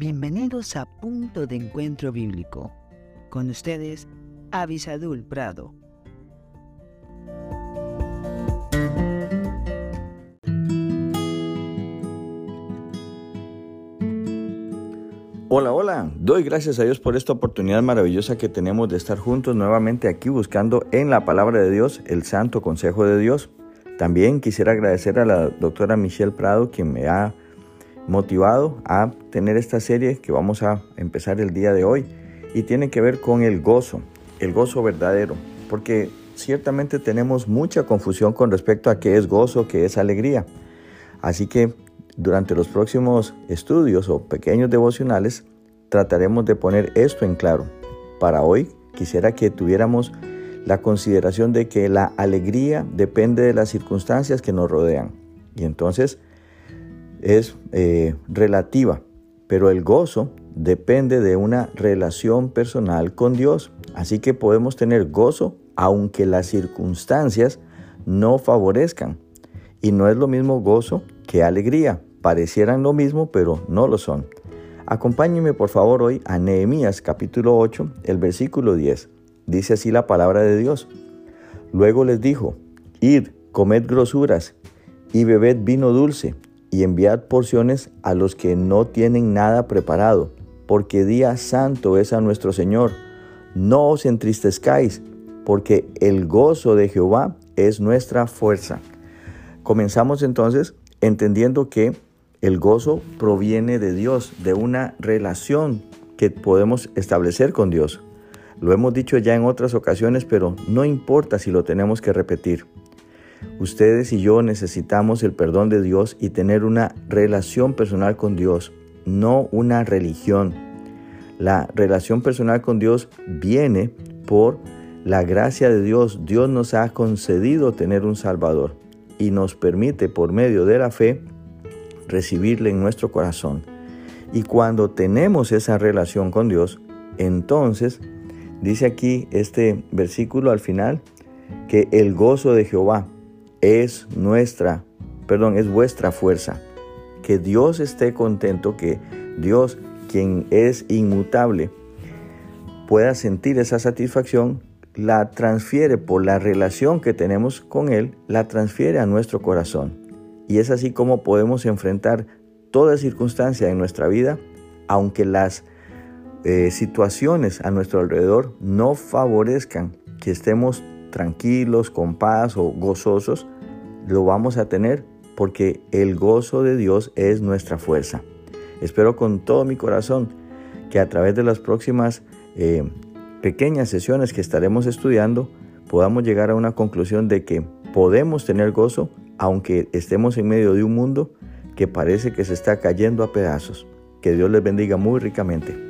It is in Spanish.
Bienvenidos a Punto de Encuentro Bíblico. Con ustedes, Avisadul Prado. Hola, hola. Doy gracias a Dios por esta oportunidad maravillosa que tenemos de estar juntos nuevamente aquí buscando en la palabra de Dios el santo consejo de Dios. También quisiera agradecer a la doctora Michelle Prado quien me ha motivado a tener esta serie que vamos a empezar el día de hoy y tiene que ver con el gozo, el gozo verdadero, porque ciertamente tenemos mucha confusión con respecto a qué es gozo, qué es alegría. Así que durante los próximos estudios o pequeños devocionales trataremos de poner esto en claro. Para hoy quisiera que tuviéramos la consideración de que la alegría depende de las circunstancias que nos rodean y entonces es eh, relativa, pero el gozo depende de una relación personal con Dios. Así que podemos tener gozo aunque las circunstancias no favorezcan. Y no es lo mismo gozo que alegría. Parecieran lo mismo, pero no lo son. Acompáñenme por favor hoy a Nehemías capítulo 8, el versículo 10. Dice así la palabra de Dios. Luego les dijo, id, comed grosuras y bebed vino dulce y enviad porciones a los que no tienen nada preparado, porque día santo es a nuestro Señor. No os entristezcáis, porque el gozo de Jehová es nuestra fuerza. Comenzamos entonces entendiendo que el gozo proviene de Dios, de una relación que podemos establecer con Dios. Lo hemos dicho ya en otras ocasiones, pero no importa si lo tenemos que repetir. Ustedes y yo necesitamos el perdón de Dios y tener una relación personal con Dios, no una religión. La relación personal con Dios viene por la gracia de Dios. Dios nos ha concedido tener un Salvador y nos permite por medio de la fe recibirle en nuestro corazón. Y cuando tenemos esa relación con Dios, entonces dice aquí este versículo al final que el gozo de Jehová es nuestra, perdón, es vuestra fuerza. Que Dios esté contento, que Dios, quien es inmutable, pueda sentir esa satisfacción, la transfiere por la relación que tenemos con Él, la transfiere a nuestro corazón. Y es así como podemos enfrentar toda circunstancia en nuestra vida, aunque las eh, situaciones a nuestro alrededor no favorezcan que estemos tranquilos, con paz o gozosos, lo vamos a tener porque el gozo de Dios es nuestra fuerza. Espero con todo mi corazón que a través de las próximas eh, pequeñas sesiones que estaremos estudiando podamos llegar a una conclusión de que podemos tener gozo aunque estemos en medio de un mundo que parece que se está cayendo a pedazos. Que Dios les bendiga muy ricamente.